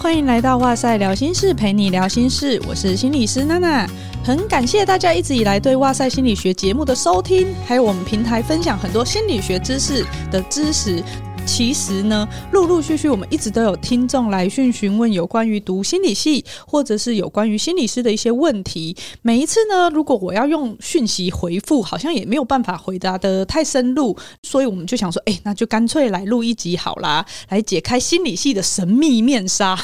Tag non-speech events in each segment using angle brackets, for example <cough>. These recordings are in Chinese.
欢迎来到哇塞聊心事，陪你聊心事，我是心理师娜娜。很感谢大家一直以来对哇塞心理学节目的收听，还有我们平台分享很多心理学知识的知识。其实呢，陆陆续续我们一直都有听众来讯询问有关于读心理系，或者是有关于心理师的一些问题。每一次呢，如果我要用讯息回复，好像也没有办法回答的太深入，所以我们就想说，哎，那就干脆来录一集好啦，来解开心理系的神秘面纱。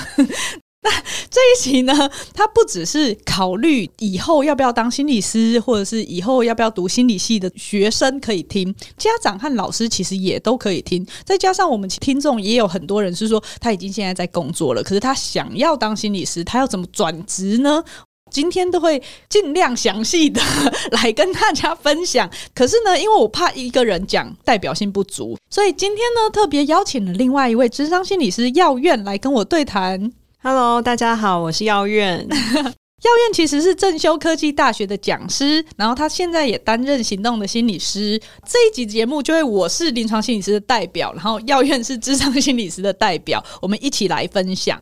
那 <laughs> 这一期呢，它不只是考虑以后要不要当心理师，或者是以后要不要读心理系的学生可以听，家长和老师其实也都可以听。再加上我们听众也有很多人是说，他已经现在在工作了，可是他想要当心理师，他要怎么转职呢？今天都会尽量详细的 <laughs> 来跟大家分享。可是呢，因为我怕一个人讲代表性不足，所以今天呢，特别邀请了另外一位智商心理师耀苑来跟我对谈。Hello，大家好，我是耀苑。<laughs> 耀苑其实是正修科技大学的讲师，然后他现在也担任行动的心理师。这一集节目就会我是临床心理师的代表，然后耀苑是智商心理师的代表，我们一起来分享。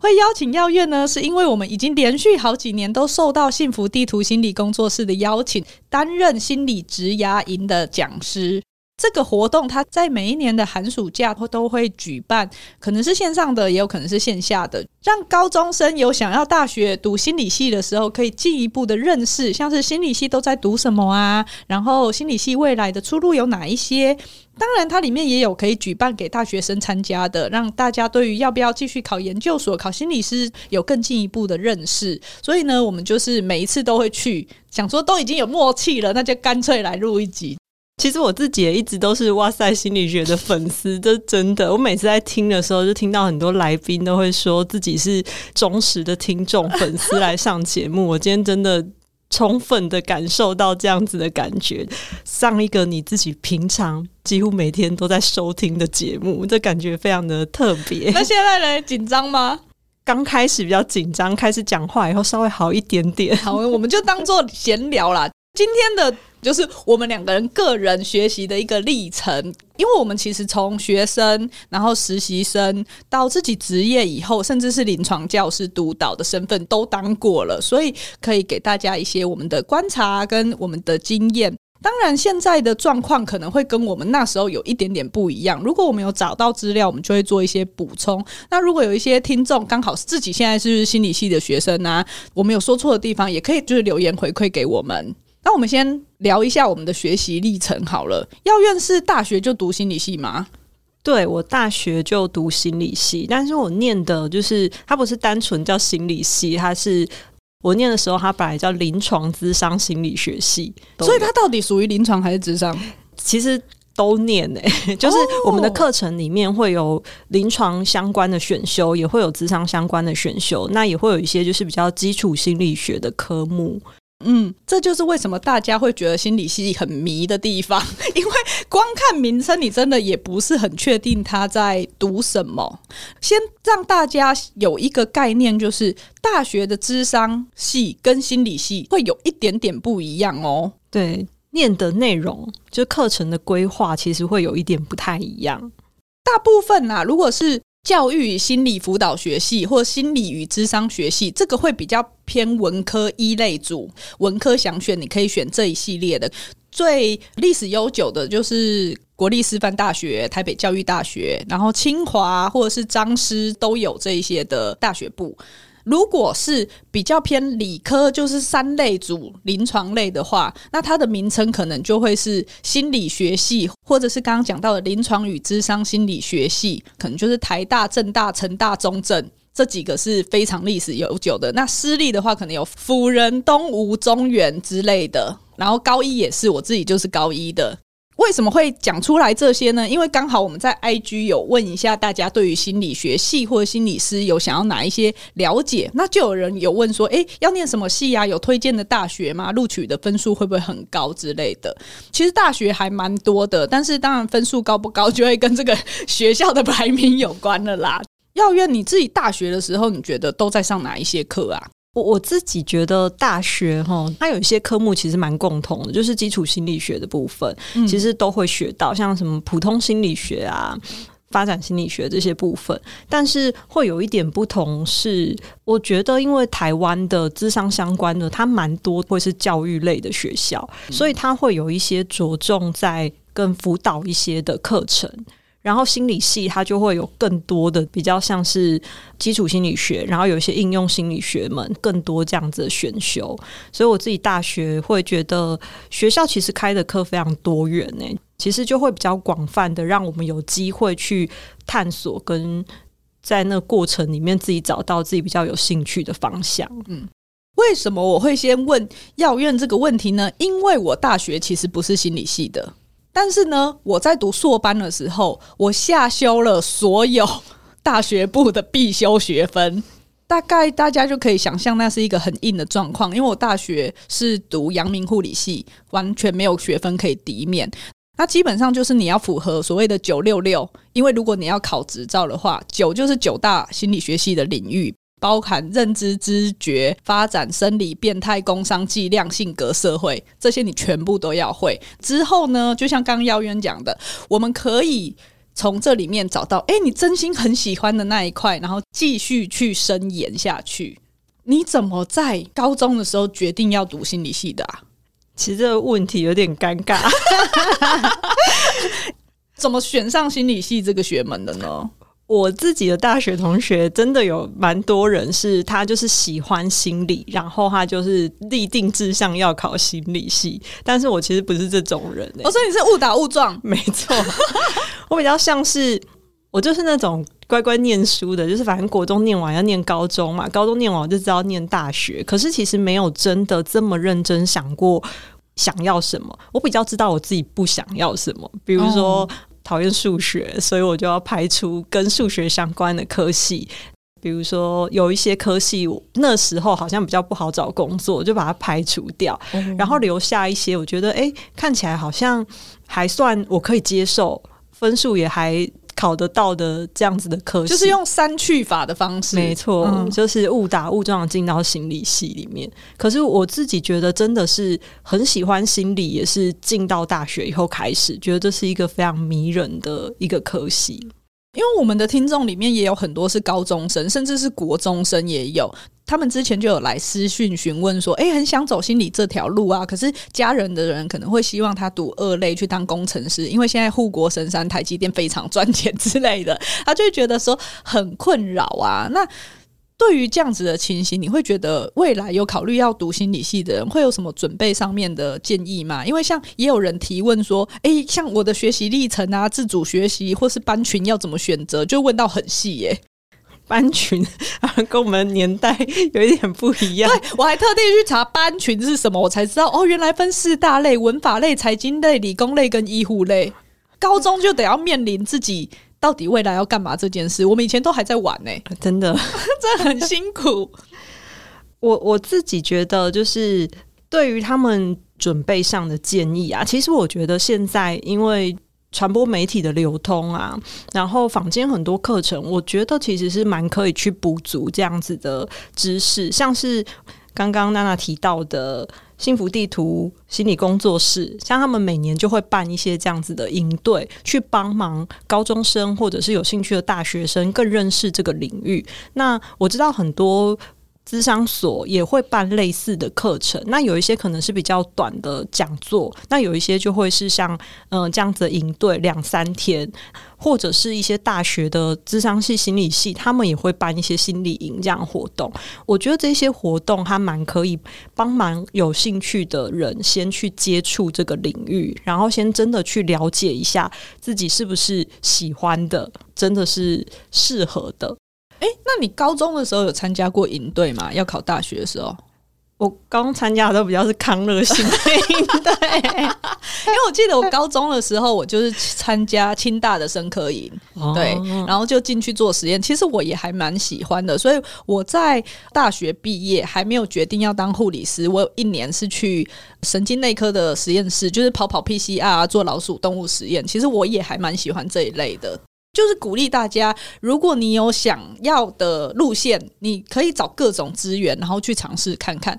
会邀请耀院呢，是因为我们已经连续好几年都受到幸福地图心理工作室的邀请，担任心理职涯营的讲师。这个活动，它在每一年的寒暑假都会举办，可能是线上的，也有可能是线下的，让高中生有想要大学读心理系的时候，可以进一步的认识，像是心理系都在读什么啊，然后心理系未来的出路有哪一些。当然，它里面也有可以举办给大学生参加的，让大家对于要不要继续考研究所、考心理师有更进一步的认识。所以呢，我们就是每一次都会去，想说都已经有默契了，那就干脆来录一集。其实我自己也一直都是哇塞心理学的粉丝，这真的。我每次在听的时候，就听到很多来宾都会说自己是忠实的听众粉丝来上节目。我今天真的充分的感受到这样子的感觉，上一个你自己平常几乎每天都在收听的节目，这感觉非常的特别。<laughs> 那现在呢？紧张吗？刚开始比较紧张，开始讲话以后稍微好一点点。好，我们就当做闲聊啦。今天的。就是我们两个人个人学习的一个历程，因为我们其实从学生，然后实习生到自己职业以后，甚至是临床教师、督导的身份都当过了，所以可以给大家一些我们的观察跟我们的经验。当然，现在的状况可能会跟我们那时候有一点点不一样。如果我们有找到资料，我们就会做一些补充。那如果有一些听众刚好是自己现在是心理系的学生啊，我们有说错的地方，也可以就是留言回馈给我们。那我们先聊一下我们的学习历程好了。耀院是大学就读心理系吗？对，我大学就读心理系，但是我念的就是它不是单纯叫心理系，它是我念的时候它本来叫临床咨商心理学系，所以它到底属于临床还是咨商？其实都念诶、欸，<laughs> 就是我们的课程里面会有临床相关的选修，也会有咨商相关的选修，那也会有一些就是比较基础心理学的科目。嗯，这就是为什么大家会觉得心理系很迷的地方，<laughs> 因为光看名称，你真的也不是很确定他在读什么。先让大家有一个概念，就是大学的智商系跟心理系会有一点点不一样哦。对，念的内容就课程的规划，其实会有一点不太一样。大部分啊，如果是教育心理辅导学系或心理与智商学系，这个会比较偏文科一类组。文科想选，你可以选这一系列的。最历史悠久的就是国立师范大学、台北教育大学，然后清华或者是张师都有这一些的大学部。如果是比较偏理科，就是三类组临床类的话，那它的名称可能就会是心理学系，或者是刚刚讲到的临床与智商心理学系，可能就是台大、政大、成大、中正这几个是非常历史悠久的。那私立的话，可能有辅仁、东吴、中原之类的，然后高一也是，我自己就是高一的。为什么会讲出来这些呢？因为刚好我们在 IG 有问一下大家，对于心理学系或者心理师有想要哪一些了解，那就有人有问说：“诶，要念什么系啊？有推荐的大学吗？录取的分数会不会很高之类的？”其实大学还蛮多的，但是当然分数高不高就会跟这个学校的排名有关了啦。耀苑你自己大学的时候，你觉得都在上哪一些课啊？我我自己觉得大学哈，它有一些科目其实蛮共同的，就是基础心理学的部分，其实都会学到，像什么普通心理学啊、发展心理学这些部分，但是会有一点不同是，我觉得因为台湾的智商相关的，它蛮多会是教育类的学校，所以它会有一些着重在更辅导一些的课程。然后心理系它就会有更多的比较像是基础心理学，然后有一些应用心理学门更多这样子的选修。所以我自己大学会觉得学校其实开的课非常多元呢、其实就会比较广泛的让我们有机会去探索，跟在那过程里面自己找到自己比较有兴趣的方向。嗯，为什么我会先问药院这个问题呢？因为我大学其实不是心理系的。但是呢，我在读硕班的时候，我下修了所有大学部的必修学分。大概大家就可以想象，那是一个很硬的状况。因为我大学是读阳明护理系，完全没有学分可以抵免。那基本上就是你要符合所谓的九六六，因为如果你要考执照的话，九就是九大心理学系的领域。包含认知、知觉、发展、生理、变态、工商、计量、性格、社会，这些你全部都要会。之后呢，就像刚刚耀渊讲的，我们可以从这里面找到，哎，你真心很喜欢的那一块，然后继续去深研下去。你怎么在高中的时候决定要读心理系的啊？其实这个问题有点尴尬，<laughs> 怎么选上心理系这个学门的呢？我自己的大学同学真的有蛮多人是，他就是喜欢心理，然后他就是立定志向要考心理系。但是我其实不是这种人，欸，我说，哦，你是误打误撞，<laughs> 没错。我比较像是我就是那种乖乖念书的，就是反正国中念完要念高中嘛，高中念完我就知道念大学。可是其实没有真的这么认真想过想要什么。我比较知道我自己不想要什么，比如说。哦讨厌数学，<laughs> 所以我就要排除跟数学相关的科系。比如说，有一些科系那时候好像比较不好找工作，就把它排除掉，嗯、然后留下一些我觉得哎，看起来好像还算我可以接受，分数也还。考得到的这样子的科系，就是用删去法的方式，没错，嗯、就是误打误撞进到心理系里面。可是我自己觉得真的是很喜欢心理，也是进到大学以后开始觉得这是一个非常迷人的一个科系。因为我们的听众里面也有很多是高中生，甚至是国中生也有。他们之前就有来私讯询问说：“诶，很想走心理这条路啊，可是家人的人可能会希望他读二类去当工程师，因为现在护国神山台积电非常赚钱之类的，<laughs> 他就会觉得说很困扰啊。”那对于这样子的情形，你会觉得未来有考虑要读心理系的人会有什么准备上面的建议吗？因为像也有人提问说：“诶，像我的学习历程啊，自主学习或是班群要怎么选择？”就问到很细耶。<laughs> 班群啊，跟我们年代有一点不一样。对，我还特地去查班群是什么，我才知道哦，原来分四大类：文法类、财经类、理工类跟医护类。高中就得要面临自己到底未来要干嘛这件事。我们以前都还在玩呢，真的，<laughs> 真的很辛苦。我我自己觉得，就是对于他们准备上的建议啊，其实我觉得现在因为。传播媒体的流通啊，然后坊间很多课程，我觉得其实是蛮可以去补足这样子的知识，像是刚刚娜娜提到的幸福地图心理工作室，像他们每年就会办一些这样子的营队，去帮忙高中生或者是有兴趣的大学生更认识这个领域。那我知道很多。咨商所也会办类似的课程，那有一些可能是比较短的讲座，那有一些就会是像嗯、这样子的营队两三天，或者是一些大学的咨商系、心理系，他们也会办一些心理营这样活动。我觉得这些活动还蛮可以帮忙有兴趣的人先去接触这个领域，然后先真的去了解一下自己是不是喜欢的，真的是适合的。哎，那你高中的时候有参加过营队吗？要考大学的时候，我刚参加的都比较是康乐性的营队，<laughs> 因为我记得我高中的时候，我就是参加清大的生科营，哦、对，然后就进去做实验。其实我也还蛮喜欢的，所以我在大学毕业还没有决定要当护理师，我有一年是去神经内科的实验室，就是跑跑 PCR 做老鼠动物实验。其实我也还蛮喜欢这一类的。就是鼓励大家，如果你有想要的路线，你可以找各种资源，然后去尝试看看。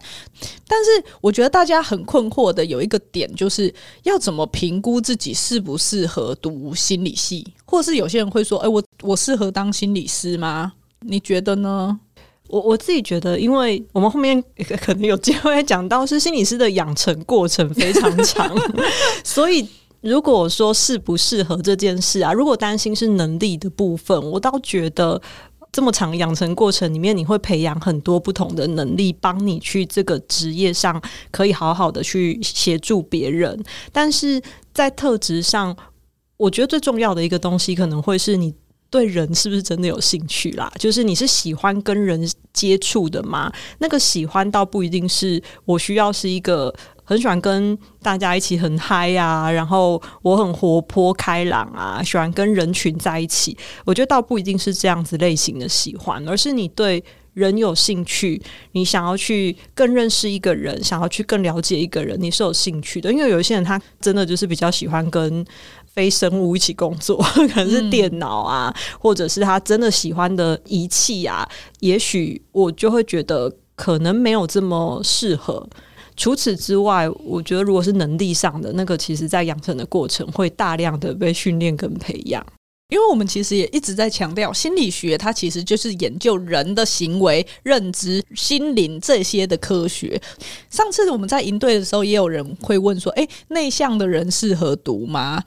但是，我觉得大家很困惑的有一个点，就是要怎么评估自己适不适合读心理系，或是有些人会说：“哎、欸，我我适合当心理师吗？”你觉得呢？我我自己觉得，因为我们后面可能有机会讲到，是心理师的养成过程非常长，<laughs> 所以如果说适不适合这件事啊，如果担心是能力的部分，我倒觉得这么长养成过程里面，你会培养很多不同的能力，帮你去这个职业上可以好好的去协助别人。但是在特质上，我觉得最重要的一个东西，可能会是你。对人是不是真的有兴趣啦？就是你是喜欢跟人接触的吗？那个喜欢倒不一定是我需要是一个很喜欢跟大家一起很嗨啊，然后我很活泼开朗啊，喜欢跟人群在一起。我觉得倒不一定是这样子类型的喜欢，而是你对人有兴趣，你想要去更认识一个人，想要去更了解一个人，你是有兴趣的。因为有一些人他真的就是比较喜欢跟。非生物一起工作，可能是电脑啊，或者是他真的喜欢的仪器啊，也许我就会觉得可能没有这么适合。除此之外，我觉得如果是能力上的那个，其实在养成的过程会大量的被训练跟培养。因为我们其实也一直在强调，心理学它其实就是研究人的行为、认知、心灵这些的科学。上次我们在营队的时候，也有人会问说：“诶，内向的人适合读吗？”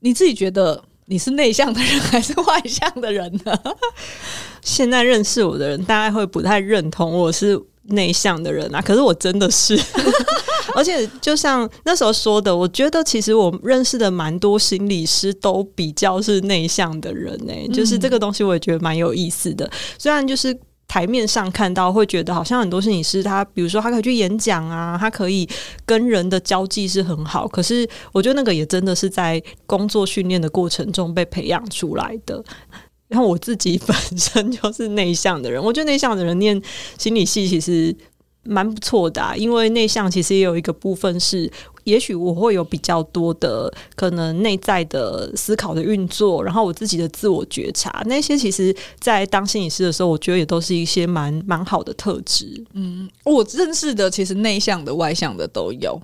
你自己觉得你是内向的人还是外向的人呢？现在认识我的人大概会不太认同我是内向的人啊，可是我真的是，<laughs> 而且就像那时候说的，我觉得其实我认识的蛮多心理师都比较是内向的人呢、欸，就是这个东西我也觉得蛮有意思的，虽然就是。台面上看到会觉得好像很多心理师，他比如说他可以去演讲啊，他可以跟人的交际是很好。可是我觉得那个也真的是在工作训练的过程中被培养出来的。然后我自己 <laughs> 本身就是内向的人，我觉得内向的人念心理系其实蛮不错的，因为内向其实也有一个部分是。也许我会有比较多的可能内在的思考的运作，然后我自己的自我觉察，那些其实，在当心理师的时候，我觉得也都是一些蛮蛮好的特质。嗯，我认识的其实内向的、外向的都有。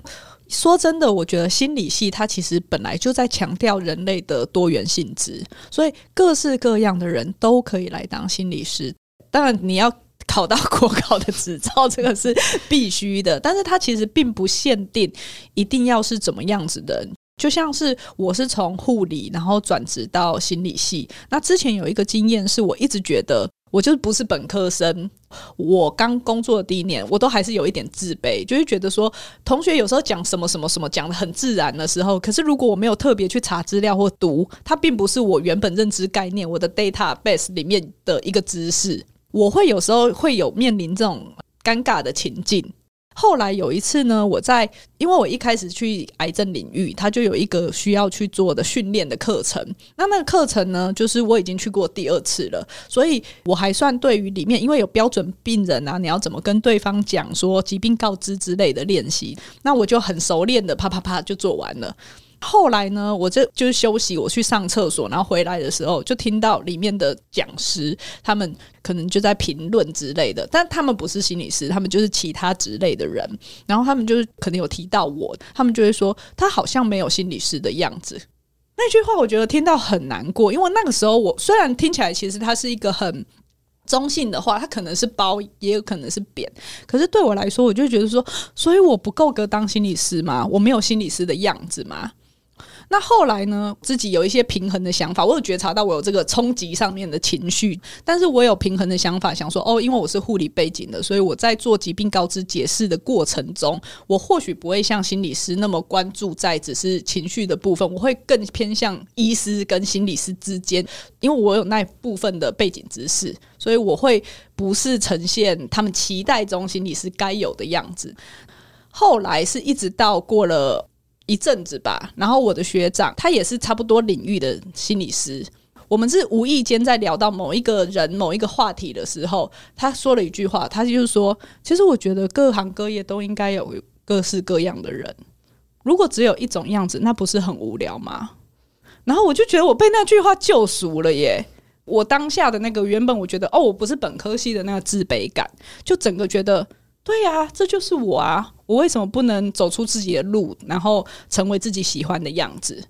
说真的，我觉得心理系它其实本来就在强调人类的多元性质，所以各式各样的人都可以来当心理师。当然，你要。考到国考的执照，这个是必须的，但是它其实并不限定一定要是怎么样子的。就像是我是从护理然后转职到心理系，那之前有一个经验是我一直觉得我就不是本科生。我刚工作的第一年，我都还是有一点自卑，就是觉得说同学有时候讲什么什么什么讲的很自然的时候，可是如果我没有特别去查资料或读，它并不是我原本认知概念，我的 database 里面的一个知识。我会有时候会有面临这种尴尬的情境。后来有一次呢，我在因为我一开始去癌症领域，它就有一个需要去做的训练的课程。那那个课程呢，就是我已经去过第二次了，所以我还算对于里面，因为有标准病人啊，你要怎么跟对方讲说疾病告知之类的练习，那我就很熟练的啪啪啪就做完了。后来呢，我这就是休息，我去上厕所，然后回来的时候就听到里面的讲师，他们可能就在评论之类的，但他们不是心理师，他们就是其他职类的人，然后他们就是可能有提到我，他们就会说他好像没有心理师的样子。那句话我觉得听到很难过，因为那个时候我虽然听起来其实他是一个很中性的话，他可能是褒，也有可能是贬，可是对我来说，我就觉得说，所以我不够格当心理师吗？我没有心理师的样子吗？那后来呢？自己有一些平衡的想法，我有觉察到我有这个冲击上面的情绪，但是我有平衡的想法，想说哦，因为我是护理背景的，所以我在做疾病告知解释的过程中，我或许不会像心理师那么关注在只是情绪的部分，我会更偏向医师跟心理师之间，因为我有那部分的背景知识，所以我会不是呈现他们期待中心理师该有的样子。后来是一直到过了。一阵子吧，然后我的学长他也是差不多领域的心理师，我们是无意间在聊到某一个人某一个话题的时候，他说了一句话，他就是说，其实我觉得各行各业都应该有各式各样的人，如果只有一种样子，那不是很无聊吗？然后我就觉得我被那句话救赎了耶，我当下的那个原本我觉得哦，我不是本科系的那个自卑感，就整个觉得。对呀、啊，这就是我啊！我为什么不能走出自己的路，然后成为自己喜欢的样子？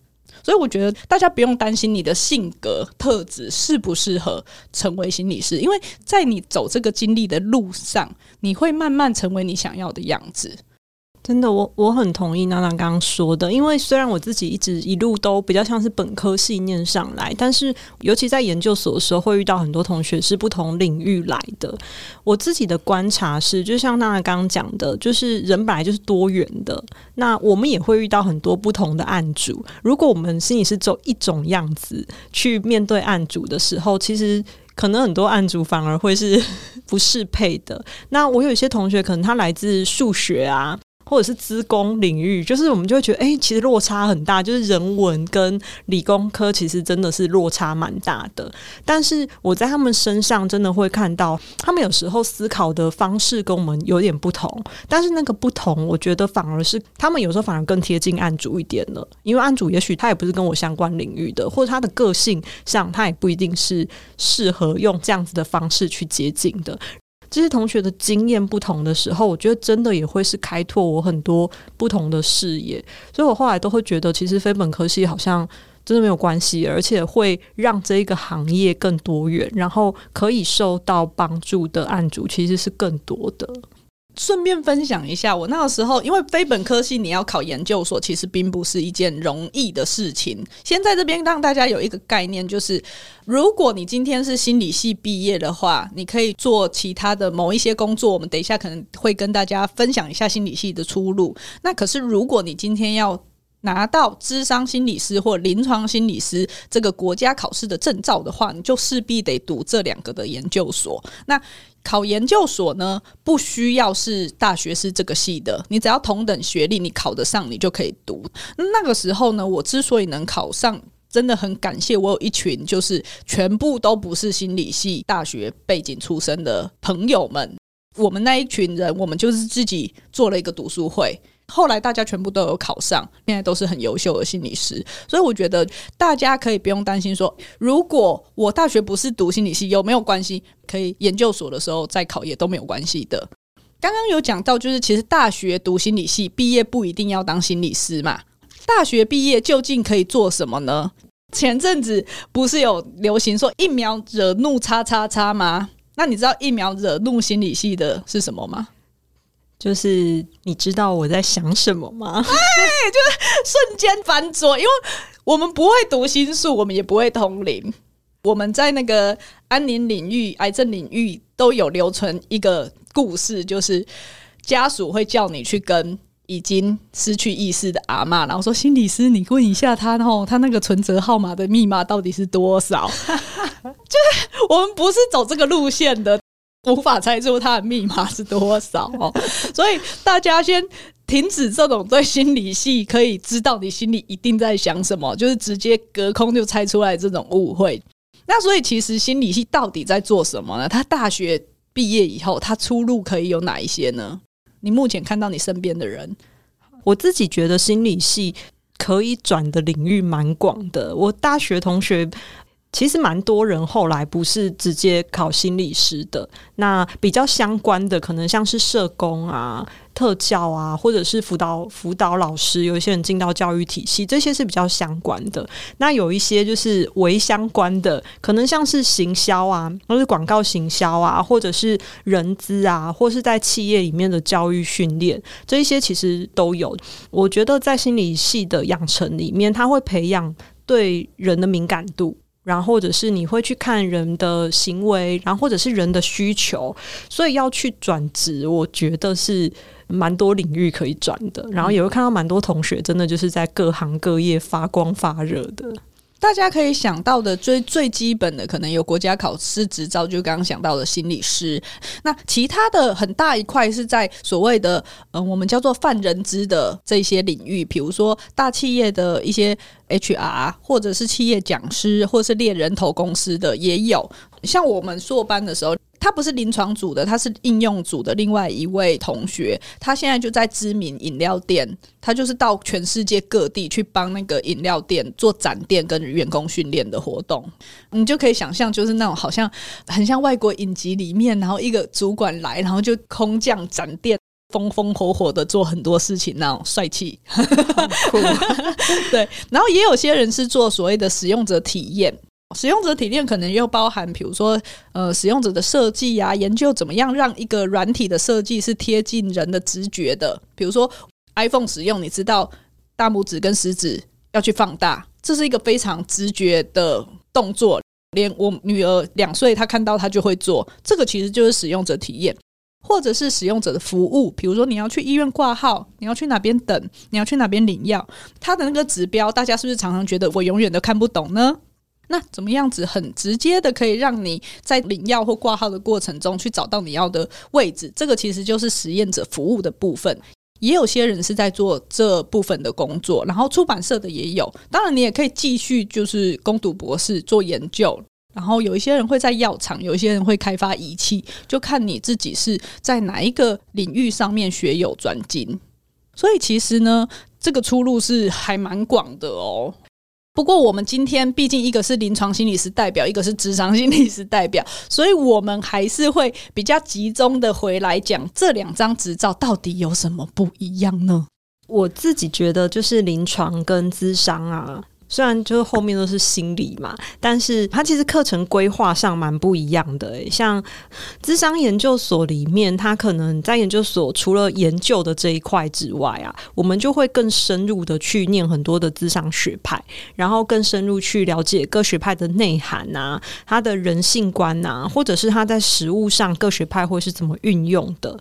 所以我觉得大家不用担心你的性格特质适不适合成为心理师，因为在你走这个经历的路上，你会慢慢成为你想要的样子。真的，我我很同意娜娜刚刚说的，因为虽然我自己一直一路都比较像是本科系念上来，但是尤其在研究所的时候，会遇到很多同学是不同领域来的。我自己的观察是，就像娜娜刚刚讲的，就是人本来就是多元的，那我们也会遇到很多不同的案主。如果我们心里是走一种样子去面对案主的时候，其实可能很多案主反而会是不适配的。那我有一些同学，可能他来自数学啊。或者是资工领域，就是我们就会觉得，哎、其实落差很大，就是人文跟理工科其实真的是落差蛮大的。但是我在他们身上真的会看到，他们有时候思考的方式跟我们有点不同，但是那个不同，我觉得反而是他们有时候反而更贴近案主一点了，因为案主也许他也不是跟我相关领域的，或者他的个性上他也不一定是适合用这样子的方式去接近的。这些同学的经验不同的时候，我觉得真的也会是开拓我很多不同的视野，所以我后来都会觉得，其实非本科系好像真的没有关系，而且会让这一个行业更多元，然后可以受到帮助的案主其实是更多的。顺便分享一下，我那个时候因为非本科系，你要考研究所，其实并不是一件容易的事情。先在这边让大家有一个概念，就是如果你今天是心理系毕业的话，你可以做其他的某一些工作。我们等一下可能会跟大家分享一下心理系的出路。那可是如果你今天要拿到智商心理师或临床心理师这个国家考试的证照的话，你就势必得读这两个的研究所。那考研究所呢，不需要是大学是这个系的，你只要同等学历，你考得上，你就可以读。那个时候呢，我之所以能考上，真的很感谢我有一群就是全部都不是心理系大学背景出身的朋友们。我们那一群人，我们就是自己做了一个读书会。后来大家全部都有考上，现在都是很优秀的心理师，所以我觉得大家可以不用担心说，如果我大学不是读心理系，有没有关系？可以研究所的时候再考也都没有关系的。刚刚有讲到，就是其实大学读心理系毕业不一定要当心理师嘛。大学毕业究竟可以做什么呢？前阵子不是有流行说疫苗惹怒叉叉叉吗？那你知道疫苗惹怒心理系的是什么吗？就是你知道我在想什么吗？<laughs> 哎，就是瞬间翻桌，因为我们不会读心术，我们也不会通灵。我们在那个安宁领域、癌症领域都有留存一个故事，就是家属会叫你去跟已经失去意识的阿嬷，然后说：“心理师，你问一下他，然后他那个存折号码的密码到底是多少？” <laughs> 就是我们不是走这个路线的。无法猜出他的密码是多少哦，<laughs> 所以大家先停止这种对心理系可以知道你心里一定在想什么，就是直接隔空就猜出来这种误会。那所以其实心理系到底在做什么呢？他大学毕业以后，他出路可以有哪一些呢？你目前看到你身边的人，我自己觉得心理系可以转的领域蛮广的。我大学同学。其实蛮多人后来不是直接考心理师的，那比较相关的可能像是社工啊、特教啊，或者是辅导辅导老师，有一些人进到教育体系，这些是比较相关的。那有一些就是微相关的，可能像是行销啊，或是广告行销啊，或者是人资啊，或是在企业里面的教育训练，这一些其实都有。我觉得在心理系的养成里面，他会培养对人的敏感度。然后，或者是你会去看人的行为，然后或者是人的需求，所以要去转职，我觉得是蛮多领域可以转的。然后也会看到蛮多同学真的就是在各行各业发光发热的。大家可以想到的最最基本的，可能有国家考试执照，就刚刚想到的心理师。那其他的很大一块是在所谓的嗯、呃，我们叫做泛人资的这些领域，比如说大企业的一些 HR，或者是企业讲师，或者是猎人头公司的也有。像我们硕班的时候。他不是临床组的，他是应用组的。另外一位同学，他现在就在知名饮料店，他就是到全世界各地去帮那个饮料店做展店跟员工训练的活动。你就可以想象，就是那种好像很像外国影集里面，然后一个主管来，然后就空降展店。风风火火的做很多事情那种帅气。酷 <laughs> 对，然后也有些人是做所谓的使用者体验。使用者体验可能又包含，比如说，呃，使用者的设计啊，研究怎么样让一个软体的设计是贴近人的直觉的。比如说 iPhone 使用，你知道大拇指跟食指要去放大，这是一个非常直觉的动作。连我女儿两岁，她看到她就会做。这个其实就是使用者体验，或者是使用者的服务。比如说你要去医院挂号，你要去哪边等，你要去哪边领药，它的那个指标，大家是不是常常觉得我永远都看不懂呢？那怎么样子很直接的可以让你在领药或挂号的过程中去找到你要的位置？这个其实就是实验者服务的部分。也有些人是在做这部分的工作，然后出版社的也有。当然，你也可以继续就是攻读博士做研究。然后有一些人会在药厂，有一些人会开发仪器，就看你自己是在哪一个领域上面学有专精。所以其实呢，这个出路是还蛮广的哦。不过，我们今天毕竟一个是临床心理师代表，一个是职商心理师代表，所以我们还是会比较集中的回来讲这两张执照到底有什么不一样呢？我自己觉得就是临床跟资商啊。虽然就是后面都是心理嘛，但是它其实课程规划上蛮不一样的诶。像智商研究所里面，它可能在研究所除了研究的这一块之外啊，我们就会更深入的去念很多的智商学派，然后更深入去了解各学派的内涵啊，他的人性观啊，或者是他在实务上各学派会是怎么运用的，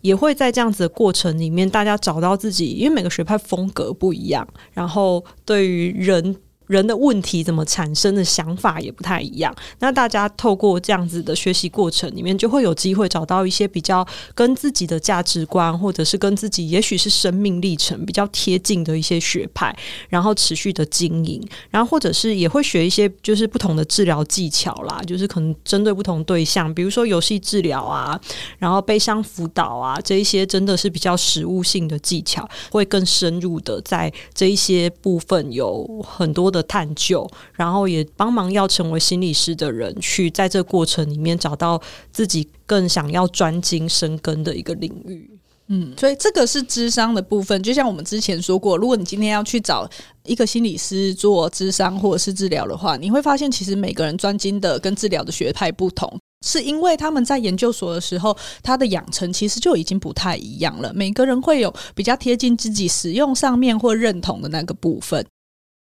也会在这样子的过程里面，大家找到自己，因为每个学派风格不一样，然后对于人。人的问题怎么产生的想法也不太一样，那大家透过这样子的学习过程里面，就会有机会找到一些比较跟自己的价值观，或者是跟自己也许是生命历程比较贴近的一些学派，然后持续的经营，然后或者是也会学一些就是不同的治疗技巧啦，就是可能针对不同对象，比如说游戏治疗啊，然后悲伤辅导啊，这一些真的是比较实务性的技巧，会更深入的在这一些部分有很多的。探究，然后也帮忙要成为心理师的人，去在这过程里面找到自己更想要专精深耕的一个领域。嗯，所以这个是智商的部分。就像我们之前说过，如果你今天要去找一个心理师做咨商或者是治疗的话，你会发现其实每个人专精的跟治疗的学派不同，是因为他们在研究所的时候，他的养成其实就已经不太一样了。每个人会有比较贴近自己使用上面或认同的那个部分。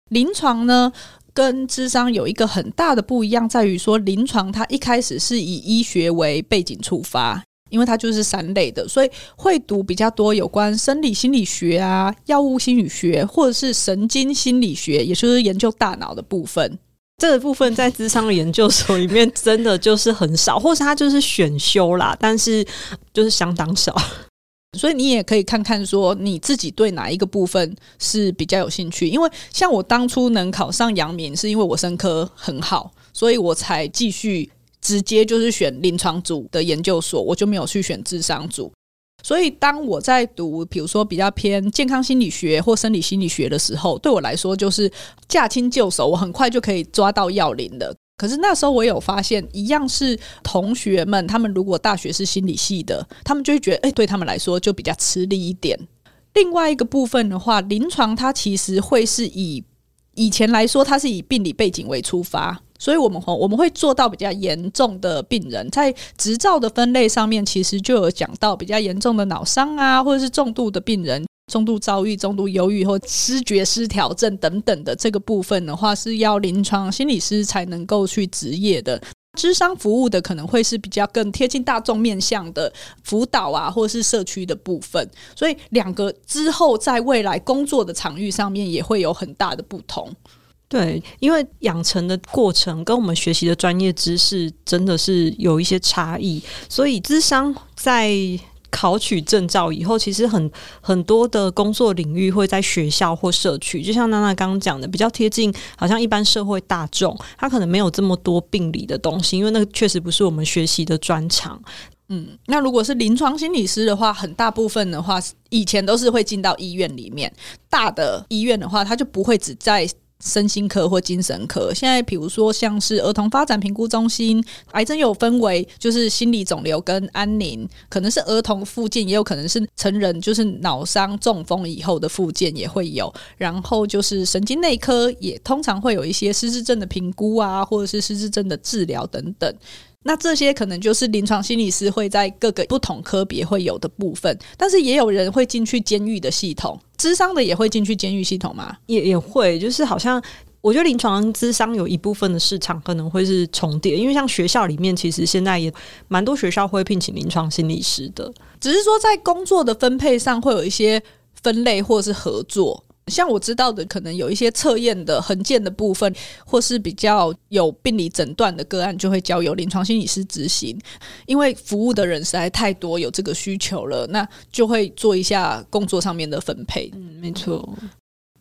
临床呢，跟智商有一个很大的不一样，在于说临床它一开始是以医学为背景出发，因为它就是三类的，所以会读比较多有关生理心理学啊、药物心理学，或者是神经心理学，也就是研究大脑的部分。这个部分在智商研究所里面真的就是很少，或是它就是选修啦，但是就是相当少。所以你也可以看看说你自己对哪一个部分是比较有兴趣，因为像我当初能考上阳明，是因为我生科很好，所以我才继续直接就是选临床组的研究所，我就没有去选智商组。所以当我在读，比如说比较偏健康心理学或生理心理学的时候，对我来说就是驾轻就熟，我很快就可以抓到要领的。可是那时候我有发现，一样是同学们，他们如果大学是心理系的，他们就会觉得，哎、对他们来说就比较吃力一点。另外一个部分的话，临床它其实会是以以前来说，它是以病理背景为出发，所以我们我们会做到比较严重的病人，在执照的分类上面，其实就有讲到比较严重的脑伤啊，或者是重度的病人。重度躁郁、中度忧郁或失觉失调症等等的这个部分的话，是要临床心理师才能够去执业的。智商服务的可能会是比较更贴近大众面向的辅导啊，或是社区的部分。所以两个之后在未来工作的场域上面也会有很大的不同。对，因为养成的过程跟我们学习的专业知识真的是有一些差异，所以智商在。考取证照以后，其实很很多的工作领域会在学校或社区，就像娜娜刚刚讲的，比较贴近，好像一般社会大众，他可能没有这么多病理的东西，因为那个确实不是我们学习的专长。嗯，那如果是临床心理师的话，很大部分的话，以前都是会进到医院里面，大的医院的话，他就不会只在身心科或精神科。现在比如说像是儿童发展评估中心，癌症有分为就是心理肿瘤跟安宁，可能是儿童复健，也有可能是成人，就是脑伤中风以后的附件也会有。然后就是神经内科也通常会有一些失智症的评估啊，或者是失智症的治疗等等。那这些可能就是临床心理师会在各个不同科别会有的部分，但是也有人会进去监狱的系统，智商的也会进去监狱系统吗？也也会，就是好像我觉得临床咨商有一部分的市场可能会是重叠，因为像学校里面其实现在也蛮多学校会聘请临床心理师的，只是说在工作的分配上会有一些分类或是合作。像我知道的，可能有一些测验的横件的部分，或是比较有病理诊断的个案，就会交由临床心理师执行。因为服务的人实在太多，有这个需求了，那就会做一下工作上面的分配。嗯，没错。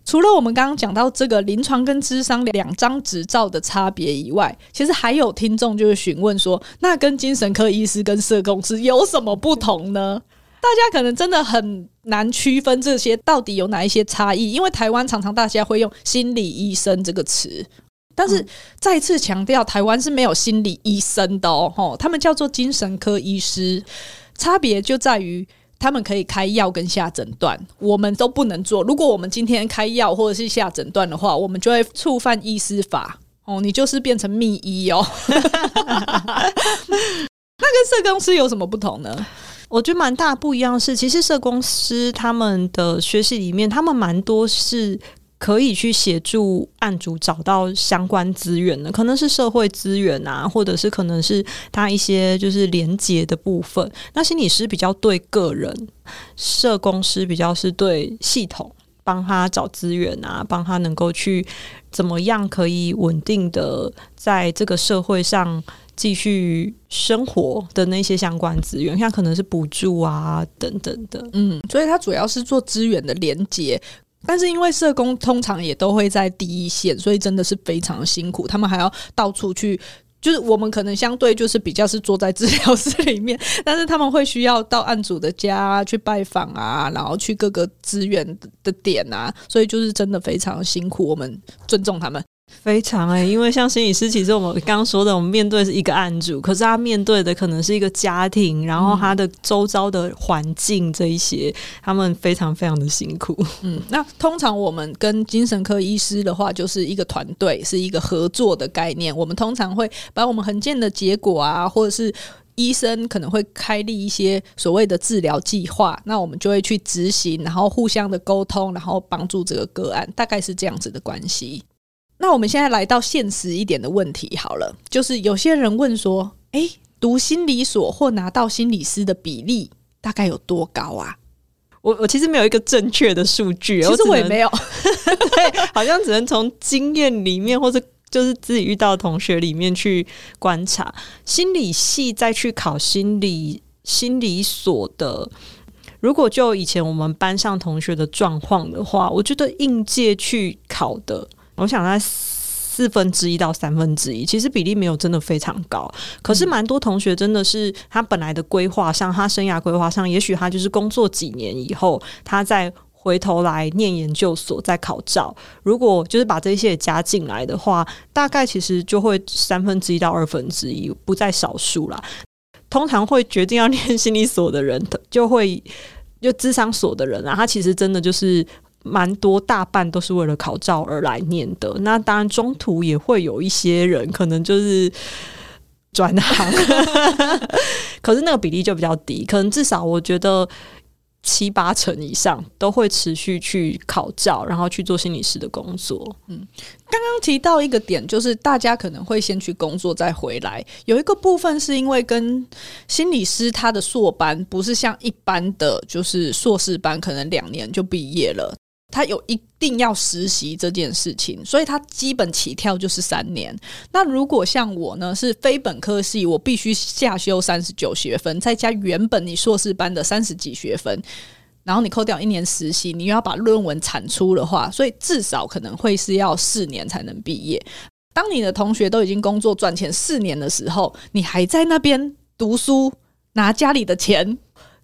除了我们刚刚讲到这个临床跟智商两张执照的差别以外，其实还有听众就是询问说，那跟精神科医师跟社工师有什么不同呢？大家可能真的很难区分这些到底有哪一些差异，因为台湾常常大家会用心理医生这个词，但是再次强调，台湾是没有心理医生的哦，他们叫做精神科医师，差别就在于他们可以开药跟下诊断，我们都不能做。如果我们今天开药或者是下诊断的话，我们就会触犯医师法哦，你就是变成密医哦。<laughs> 那跟社工师有什么不同呢？我觉得蛮大不一样是，其实社公司他们的学习里面，他们蛮多是可以去协助案主找到相关资源的，可能是社会资源啊，或者是可能是他一些就是连接的部分。那心理师比较对个人，社工师比较是对系统，帮他找资源啊，帮他能够去怎么样可以稳定的在这个社会上。继续生活的那些相关资源，像可能是补助啊等等的，嗯，所以它主要是做资源的连接。但是因为社工通常也都会在第一线，所以真的是非常辛苦。他们还要到处去，就是我们可能相对就是比较是坐在治疗室里面，但是他们会需要到案主的家去拜访啊，然后去各个资源的点啊，所以就是真的非常辛苦。我们尊重他们。非常哎、因为像心理师，其实我们刚刚说的，我们面对是一个案主，可是他面对的可能是一个家庭，然后他的周遭的环境这一些，他们非常非常的辛苦。嗯，那通常我们跟精神科医师的话，就是一个团队，是一个合作的概念。我们通常会把我们衡鉴的结果啊，或者是医生可能会开立一些所谓的治疗计划，那我们就会去执行，然后互相的沟通，然后帮助这个个案，大概是这样子的关系。那我们现在来到现实一点的问题好了，就是有些人问说，诶，读心理所或拿到心理师的比例大概有多高啊？我我其实没有一个正确的数据，<laughs> 其实我也没有，<laughs> 对，好像只能从经验里面或者就是自己遇到的同学里面去观察。心理系再去考心理心理所的，如果就以前我们班上同学的状况的话，我觉得应届去考的。我想在四分之一到三分之一，其实比例没有真的非常高。可是蛮多同学真的是他本来的规划上，他生涯规划上，也许他就是工作几年以后，他再回头来念研究所再考照。如果就是把这些也加进来的话，大概其实就会三分之一到二分之一，不在少数啦。通常会决定要 <laughs> 念心理所的人，就会就智商所的人啊，他其实真的就是。蛮多，大半都是为了考照而来念的。那当然，中途也会有一些人可能就是转行，<laughs> 可是那个比例就比较低。可能至少我觉得七八成以上都会持续去考照，然后去做心理师的工作。嗯，刚刚提到一个点，就是大家可能会先去工作再回来。有一个部分是因为跟心理师他的硕班不是像一般的就是硕士班，可能两年就毕业了。他有一定要实习这件事情，所以他基本起跳就是三年。那如果像我呢，是非本科系，我必须下修三十九学分，再加原本你硕士班的三十几学分，然后你扣掉一年实习，你又要把论文产出的话，所以至少可能会是要四年才能毕业。当你的同学都已经工作赚钱四年的时候，你还在那边读书拿家里的钱。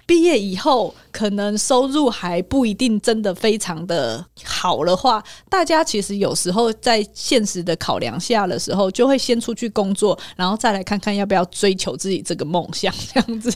毕业以后可能收入还不一定真的非常的好的话，大家其实有时候在现实的考量下的时候，就会先出去工作，然后再来看看要不要追求自己这个梦想，这样子。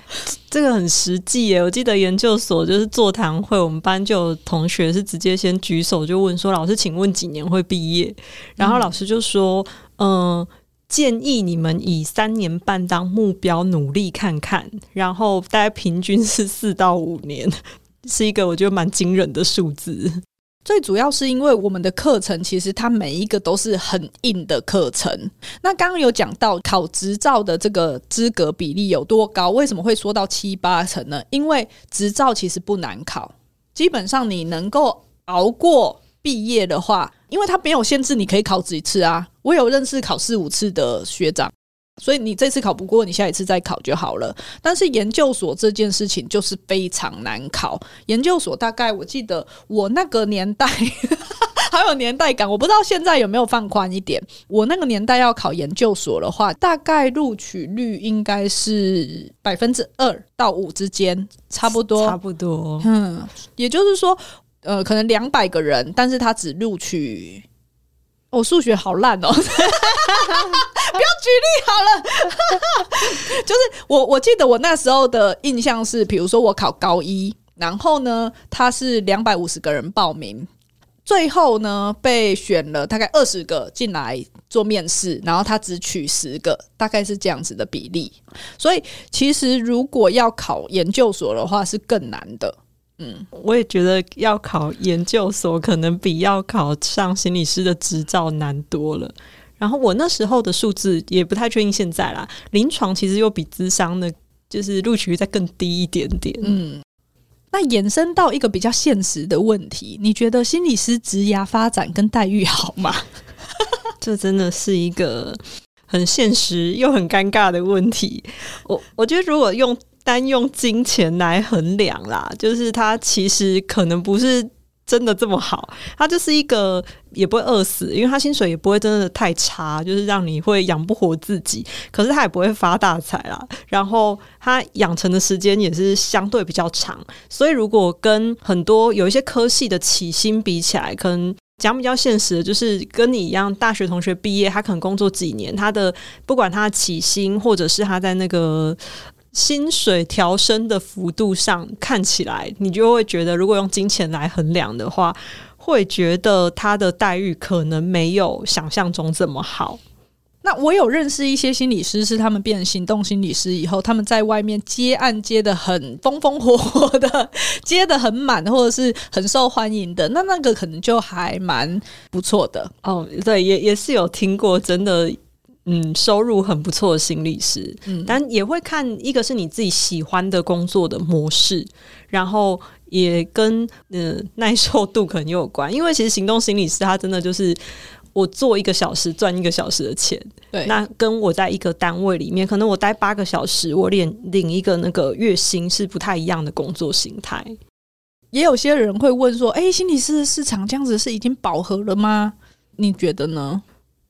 这个很实际耶。我记得研究所就是座谈会，我们班就有同学是直接先举手就问说：“老师，请问几年会毕业？”然后老师就说：“嗯。”建议你们以三年半当目标努力看看，然后大概平均是四到五年，<laughs> 是一个我觉得蛮惊人的数字。最主要是因为我们的课程其实它每一个都是很硬的课程。那刚刚有讲到考执照的这个资格比例有多高？为什么会说到七八成呢？因为执照其实不难考，基本上你能够熬过毕业的话。因为他没有限制，你可以考几次啊？我有认识考四五次的学长，所以你这次考不过，你下一次再考就好了。但是研究所这件事情就是非常难考。研究所大概我记得我那个 <laughs> 年代好有年代感，我不知道现在有没有放宽一点。我那个年代要考研究所的话，大概录取率应该是百分之二到五之间，差不多，差不多。嗯，也就是说。呃，可能两百个人，但是他只录取。我、数学好烂哦，<laughs> 不要举例好了。<laughs> 就是我，我记得我那时候的印象是，比如说我考高一，然后呢，他是两百五十个人报名，最后呢被选了大概二十个进来做面试，然后他只取十个，大概是这样子的比例。所以其实如果要考研究所的话，是更难的。嗯，我也觉得要考研究所可能比要考上心理师的执照难多了。然后我那时候的数字也不太确定现在啦，临床其实又比资商的，就是录取率再更低一点点。嗯，那延伸到一个比较现实的问题，你觉得心理师职涯发展跟待遇好吗？<laughs> 这真的是一个很现实又很尴尬的问题。我我觉得如果用单用金钱来衡量啦，就是他其实可能不是真的这么好，他就是一个也不会饿死，因为他薪水也不会真的太差，就是让你会养不活自己，可是他也不会发大财啦。然后他养成的时间也是相对比较长，所以如果跟很多有一些科系的起薪比起来，可能讲比较现实的，就是跟你一样，大学同学毕业，他可能工作几年，他的不管他起薪或者是他在那个。薪水调升的幅度上看起来，你就会觉得，如果用金钱来衡量的话，会觉得他的待遇可能没有想象中这么好。那我有认识一些心理师，是他们变成行动心理师以后，他们在外面接案接的很风风火火的，接的很满，或者是很受欢迎的，那那个可能就还蛮不错的。哦，对，也也是有听过，真的。嗯，收入很不错的心理师，嗯，但也会看一个是你自己喜欢的工作的模式，然后也跟嗯、呃、耐受度可能有关，<laughs> 因为其实行动心理师他真的就是我做一个小时赚一个小时的钱，对，那跟我在一个单位里面，可能我待八个小时，我领领一个那个月薪是不太一样的工作形态。也有些人会问说，哎、欸，心理师的市场这样子是已经饱和了吗？你觉得呢？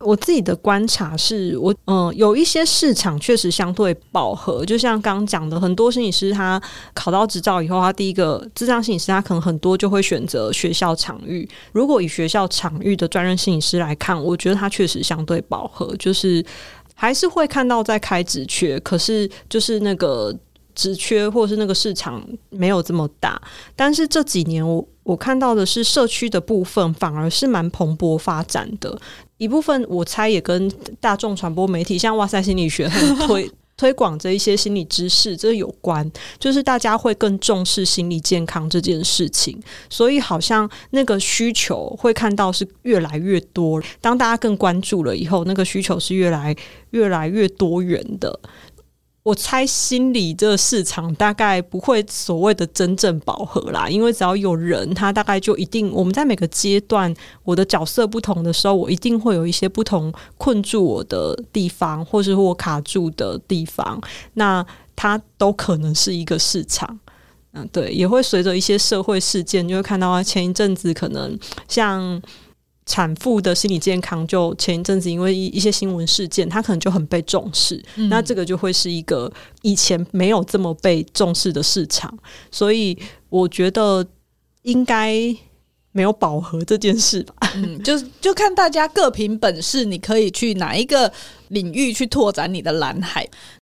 我自己的观察是我嗯，有一些市场确实相对饱和，就像刚刚讲的，很多心理师他考到执照以后，他第一个智障心理师，他可能很多就会选择学校场域。如果以学校场域的专任心理师来看，我觉得他确实相对饱和，就是还是会看到在开职缺，可是就是那个职缺或是那个市场没有这么大。但是这几年我我看到的是社区的部分反而是蛮蓬勃发展的。一部分我猜也跟大众传播媒体，像哇塞心理学很推 <laughs> 推广这一些心理知识，这有关，就是大家会更重视心理健康这件事情，所以好像那个需求会看到是越来越多。当大家更关注了以后，那个需求是越来越来越多元的。我猜心理这个市场大概不会所谓的真正饱和啦，因为只要有人，他大概就一定。我们在每个阶段，我的角色不同的时候，我一定会有一些不同困住我的地方，或是我卡住的地方。那它都可能是一个市场。嗯，对，也会随着一些社会事件，就会看到啊前一阵子可能像。产妇的心理健康，就前一阵子因为一一些新闻事件，他可能就很被重视。嗯、那这个就会是一个以前没有这么被重视的市场，所以我觉得应该没有饱和这件事吧。嗯，就就看大家各凭本事，你可以去哪一个领域去拓展你的蓝海。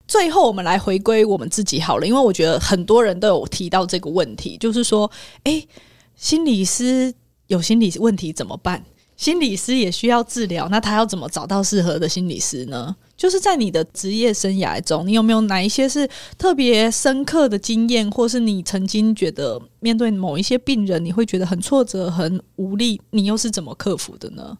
最后，我们来回归我们自己好了，因为我觉得很多人都有提到这个问题，就是说，哎，心理师有心理问题怎么办？心理师也需要治疗，那他要怎么找到适合的心理师呢？就是在你的职业生涯中，你有没有哪一些是特别深刻的经验，或是你曾经觉得面对某一些病人，你会觉得很挫折、很无力，你又是怎么克服的呢？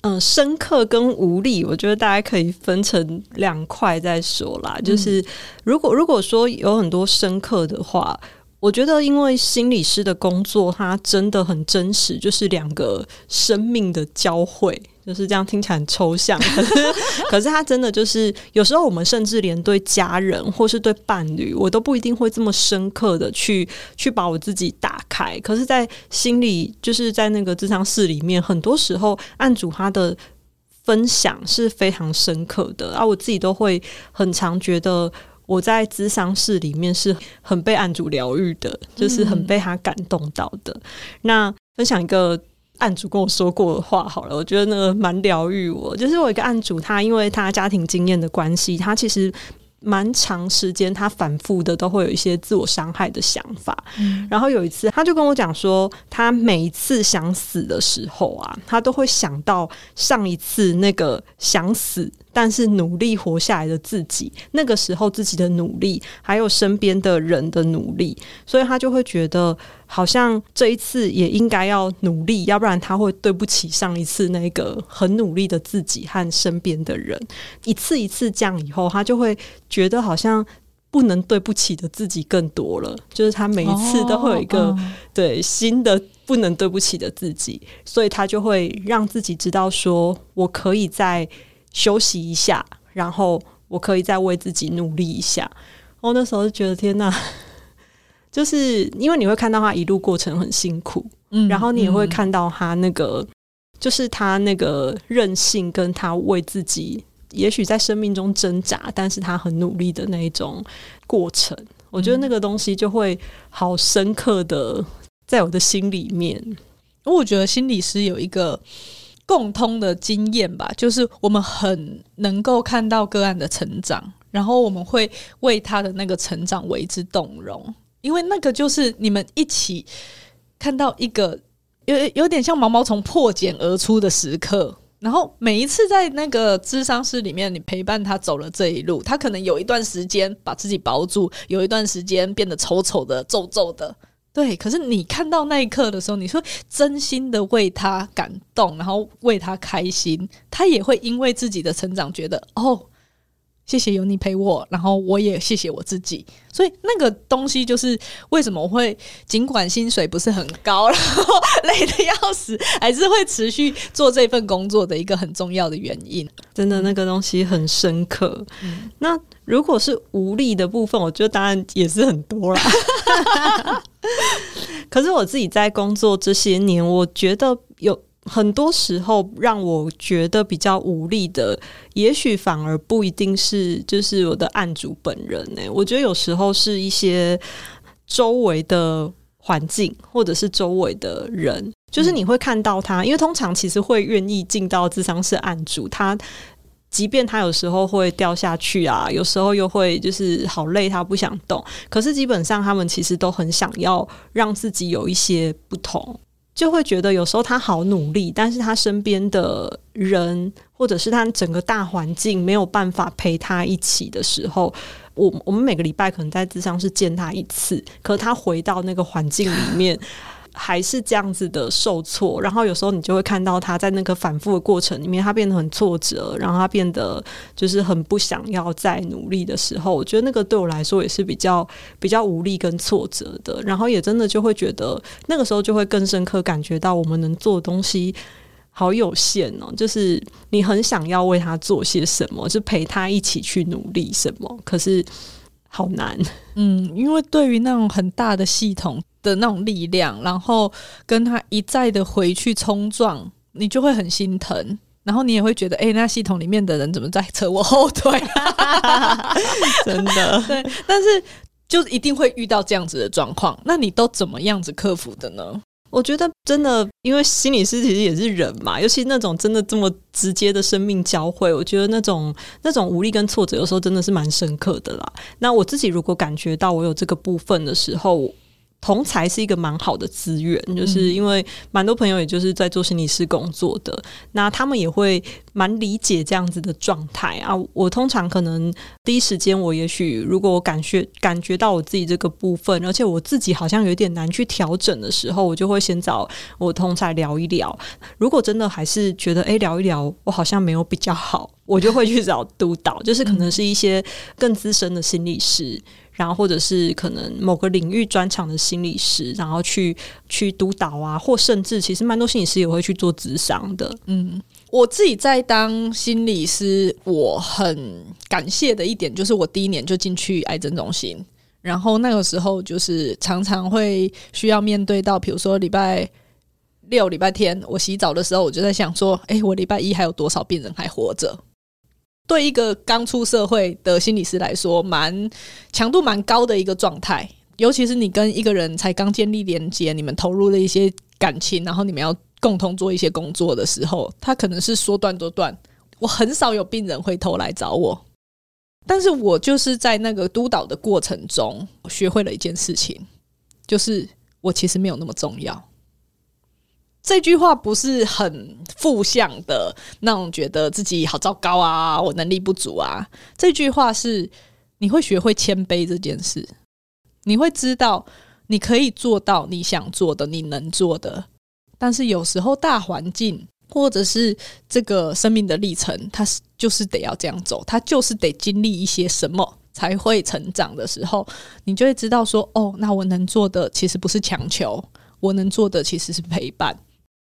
嗯，深刻跟无力，我觉得大家可以分成两块再说啦。就是如果如果说有很多深刻的话。我觉得，因为心理师的工作，它真的很真实，就是两个生命的交汇，就是这样听起来很抽象，可是，它真的就是，有时候我们甚至连对家人或是对伴侣，我都不一定会这么深刻的去去把我自己打开。可是，在心里，就是在那个咨商室里面，很多时候案主他的分享是非常深刻的，而我自己都会很常觉得。我在咨商室里面是很被案主疗愈的，就是很被他感动到的。嗯、那分享一个案主跟我说过的话好了，我觉得那个蛮疗愈我。就是我一个案主，他因为他家庭经验的关系，他其实。蛮长时间，他反复的都会有一些自我伤害的想法。嗯、然后有一次，他就跟我讲说，他每一次想死的时候啊，他都会想到上一次那个想死但是努力活下来的自己，那个时候自己的努力，还有身边的人的努力，所以他就会觉得。好像这一次也应该要努力，要不然他会对不起上一次那个很努力的自己和身边的人。一次一次这样以后，他就会觉得好像不能对不起的自己更多了。就是他每一次都会有一个、哦嗯、对新的不能对不起的自己，所以他就会让自己知道说，我可以再休息一下，然后我可以再为自己努力一下。我那时候就觉得天哪！<laughs> 就是因为你会看到他一路过程很辛苦，嗯，然后你也会看到他那个，嗯、就是他那个任性，跟他为自己，也许在生命中挣扎，但是他很努力的那一种过程。我觉得那个东西就会好深刻的在我的心里面。我觉得心理师有一个共通的经验吧，就是我们很能够看到个案的成长，然后我们会为他的那个成长为之动容。因为那个就是你们一起看到一个有有点像毛毛虫破茧而出的时刻，然后每一次在那个智商室里面，你陪伴他走了这一路，他可能有一段时间把自己包住，有一段时间变得丑丑的、皱皱的，对。可是你看到那一刻的时候，你说真心的为他感动，然后为他开心，他也会因为自己的成长觉得哦。谢谢有你陪我，然后我也谢谢我自己。所以那个东西就是为什么我会尽管薪水不是很高，然后累的要死，还是会持续做这份工作的一个很重要的原因。真的，那个东西很深刻。嗯，那如果是无力的部分，我觉得当然也是很多啦。<laughs> <laughs> 可是我自己在工作这些年，我觉得有。很多时候让我觉得比较无力的，也许反而不一定是就是我的案主本人呢、我觉得有时候是一些周围的环境，或者是周围的人，就是你会看到他，因为通常其实会愿意进到智商室案主，他即便他有时候会掉下去啊，有时候又会就是好累，他不想动，可是基本上他们其实都很想要让自己有一些不同。就会觉得有时候他好努力，但是他身边的人或者是他整个大环境没有办法陪他一起的时候，我我们每个礼拜可能在咨商是见他一次，可他回到那个环境里面。还是这样子的受挫，然后有时候你就会看到他在那个反复的过程里面，他变得很挫折，然后他变得就是很不想要再努力的时候，我觉得那个对我来说也是比较比较无力跟挫折的，然后也真的就会觉得那个时候就会更深刻感觉到我们能做的东西好有限哦，就是你很想要为他做些什么，就陪他一起去努力什么，可是好难，嗯，因为对于那种很大的系统。的那种力量，然后跟他一再的回去冲撞，你就会很心疼，然后你也会觉得，哎、欸，那系统里面的人怎么在扯我后腿？<laughs> 真的，对，但是就一定会遇到这样子的状况，那你都怎么样子克服的呢？我觉得真的，因为心理师其实也是人嘛，尤其那种真的这么直接的生命交汇，我觉得那种那种无力跟挫折，有时候真的是蛮深刻的啦。那我自己如果感觉到我有这个部分的时候，同才是一个蛮好的资源，就是因为蛮多朋友也就是在做心理师工作的，嗯、那他们也会蛮理解这样子的状态啊。我通常可能第一时间，我也许如果我感觉感觉到我自己这个部分，而且我自己好像有点难去调整的时候，我就会先找我同才聊一聊。如果真的还是觉得诶，聊一聊，我好像没有比较好，我就会去找督导，就是可能是一些更资深的心理师。然后，或者是可能某个领域专长的心理师，然后去去督导啊，或甚至其实蛮多心理师也会去做咨商的。嗯，我自己在当心理师，我很感谢的一点就是，我第一年就进去癌症中心，然后那个时候就是常常会需要面对到，比如说礼拜六、礼拜天，我洗澡的时候，我就在想说，哎，我礼拜一还有多少病人还活着？对一个刚出社会的心理师来说，蛮强度蛮高的一个状态。尤其是你跟一个人才刚建立连接，你们投入了一些感情，然后你们要共同做一些工作的时候，他可能是说断就断。我很少有病人回头来找我，但是我就是在那个督导的过程中，学会了一件事情，就是我其实没有那么重要。这句话不是很负向的那种，觉得自己好糟糕啊，我能力不足啊。这句话是你会学会谦卑这件事，你会知道你可以做到你想做的，你能做的。但是有时候大环境或者是这个生命的历程，它是就是得要这样走，它就是得经历一些什么才会成长的时候，你就会知道说，哦，那我能做的其实不是强求，我能做的其实是陪伴。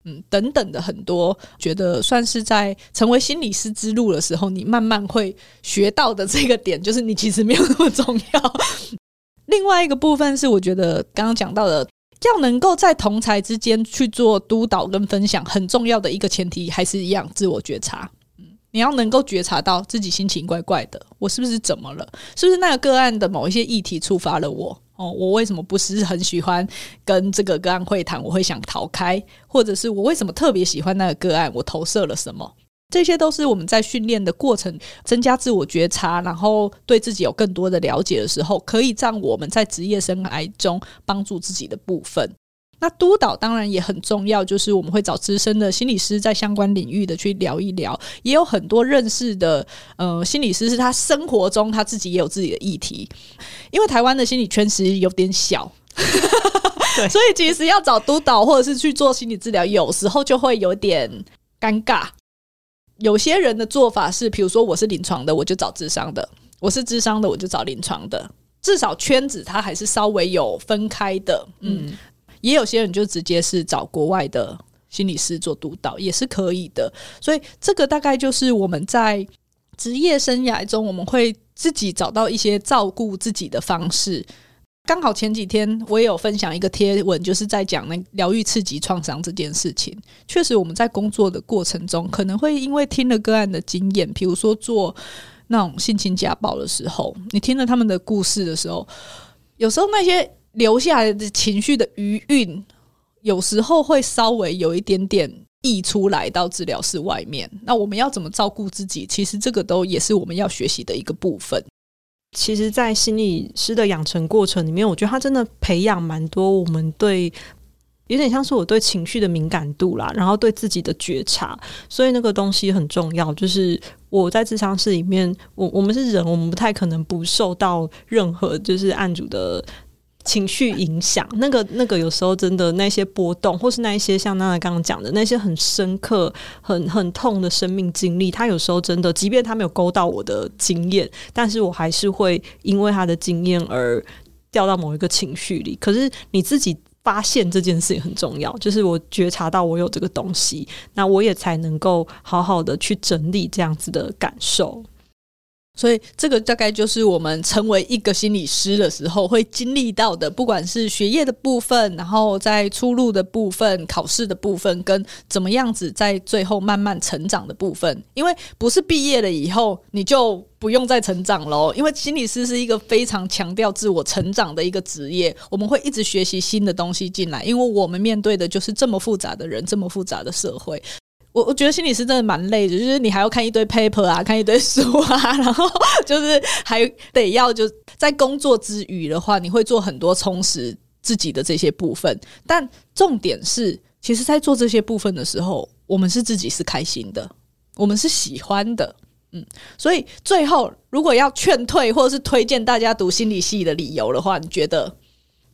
嗯，等等的很多，觉得算是在成为心理师之路的时候，你慢慢会学到的这个点，就是你其实没有那么重要。<laughs> 另外一个部分是，我觉得刚刚讲到的，要能够在同才之间去做督导跟分享，很重要的一个前提，还是一样，自我觉察。嗯，你要能够觉察到自己心情怪怪的，我是不是怎么了？是不是那个个案的某一些议题触发了我？哦，我为什么不是很喜欢跟这个个案会谈？我会想逃开，或者是我为什么特别喜欢那个个案？我投射了什么？这些都是我们在训练的过程，增加自我觉察，然后对自己有更多的了解的时候，可以让我们在职业生涯中帮助自己的部分。那督导当然也很重要，就是我们会找资深的心理师在相关领域的去聊一聊，也有很多认识的呃心理师是他生活中他自己也有自己的议题，因为台湾的心理圈其实有点小，对，所以其实要找督导或者是去做心理治疗，有时候就会有点尴尬。有些人的做法是，比如说我是临床的，我就找智商的；我是智商的，我就找临床的。至少圈子它还是稍微有分开的，嗯。也有些人就直接是找国外的心理师做督导，也是可以的。所以这个大概就是我们在职业生涯中，我们会自己找到一些照顾自己的方式。刚好前几天我也有分享一个贴文，就是在讲那疗愈刺激创伤这件事情。确实，我们在工作的过程中，可能会因为听了个案的经验，比如说做那种性侵家暴的时候，你听了他们的故事的时候，有时候那些。留下来的情绪的余韵，有时候会稍微有一点点溢出来到治疗室外面。那我们要怎么照顾自己？其实这个都也是我们要学习的一个部分。其实，在心理师的养成过程里面，我觉得他真的培养蛮多我们对，有点像是我对情绪的敏感度啦，然后对自己的觉察。所以那个东西很重要。就是我在智商室里面，我我们是人，我们不太可能不受到任何就是案主的。情绪影响，那个那个有时候真的那些波动，或是那一些像娜娜刚刚讲的那些很深刻、很很痛的生命经历，他有时候真的，即便他没有勾到我的经验，但是我还是会因为他的经验而掉到某一个情绪里。可是你自己发现这件事情很重要，就是我觉察到我有这个东西，那我也才能够好好的去整理这样子的感受。所以这个大概就是我们成为一个心理师的时候会经历到的，不管是学业的部分，然后在出路的部分、考试的部分，跟怎么样子在最后慢慢成长的部分。因为不是毕业了以后你就不用再成长喽，因为心理师是一个非常强调自我成长的一个职业，我们会一直学习新的东西进来，因为我们面对的就是这么复杂的人，这么复杂的社会。我我觉得心理师真的蛮累的，就是你还要看一堆 paper 啊，看一堆书啊，<laughs> 然后就是还得要就在工作之余的话，你会做很多充实自己的这些部分。但重点是，其实，在做这些部分的时候，我们是自己是开心的，我们是喜欢的，嗯。所以最后，如果要劝退或者是推荐大家读心理系的理由的话，你觉得？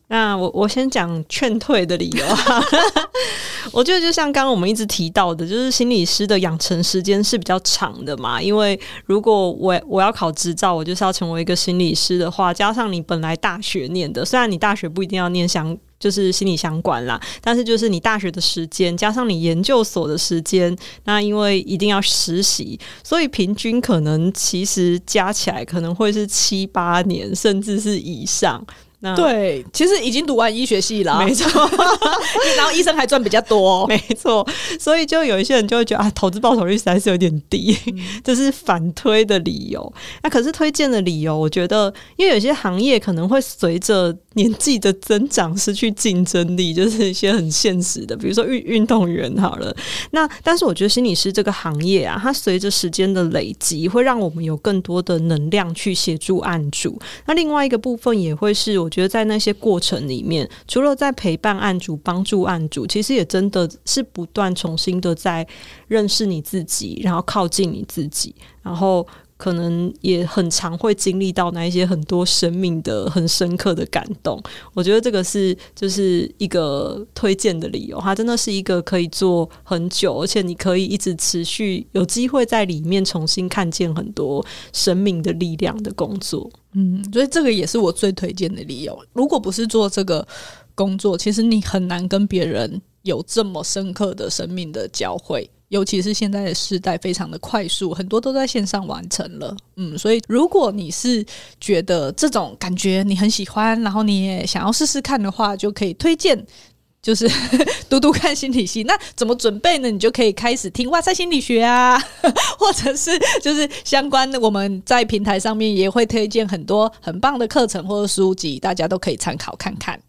那我我先讲劝退的理由哈，<laughs> <laughs> 我觉得就像刚刚我们一直提到的，就是心理师的养成时间是比较长的嘛。因为如果我我要考执照，我就是要成为一个心理师的话，加上你本来大学念的，虽然你大学不一定要念相就是心理相关啦，但是就是你大学的时间加上你研究所的时间，那因为一定要实习，所以平均可能其实加起来可能会是七八年，甚至是以上。那对，其实已经读完医学系了，没错，<laughs> 然后医生还赚比较多，没错，所以就有一些人就会觉得啊，投资报酬率实在是有点低，嗯、这是反推的理由。那可是推荐的理由，我觉得，因为有些行业可能会随着年纪的增长失去竞争力，<laughs> 就是一些很现实的，比如说运运动员好了。那但是我觉得心理师这个行业啊，它随着时间的累积，会让我们有更多的能量去协助案主。那另外一个部分也会是我。觉得在那些过程里面，除了在陪伴案主、帮助案主，其实也真的是不断重新的在认识你自己，然后靠近你自己，然后可能也很常会经历到那一些很多生命的很深刻的感动。我觉得这个是就是一个推荐的理由，它真的是一个可以做很久，而且你可以一直持续有机会在里面重新看见很多生命的力量的工作。嗯，所以这个也是我最推荐的理由。如果不是做这个工作，其实你很难跟别人有这么深刻的生命的交汇。尤其是现在的时代非常的快速，很多都在线上完成了。嗯，所以如果你是觉得这种感觉你很喜欢，然后你也想要试试看的话，就可以推荐。就是 <laughs> 读读看心理系，那怎么准备呢？你就可以开始听哇塞心理学啊，<laughs> 或者是就是相关的，我们在平台上面也会推荐很多很棒的课程或者书籍，大家都可以参考看看。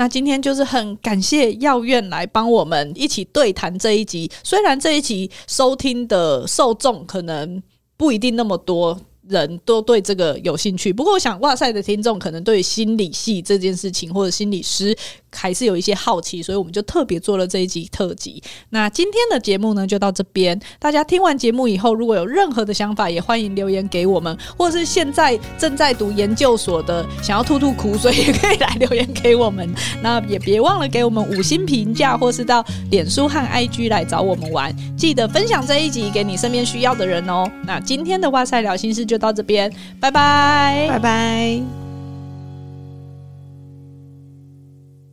那今天就是很感谢药院来帮我们一起对谈这一集，虽然这一集收听的受众可能不一定那么多。人都对这个有兴趣，不过我想哇塞的听众可能对心理系这件事情或者心理师还是有一些好奇，所以我们就特别做了这一集特辑。那今天的节目呢，就到这边。大家听完节目以后，如果有任何的想法，也欢迎留言给我们，或是现在正在读研究所的，想要吐吐苦水，也可以来留言给我们。那也别忘了给我们五星评价，或是到脸书和 IG 来找我们玩。记得分享这一集给你身边需要的人哦。那今天的哇赛聊心事就到这边，拜拜，拜拜。